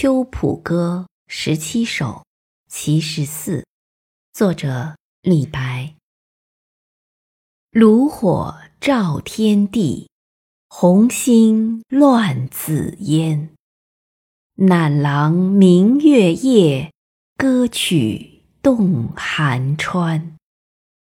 秋浦歌十七首其十四作者李白炉火照天地，红星乱紫烟。赧郎明月夜，歌曲动寒川。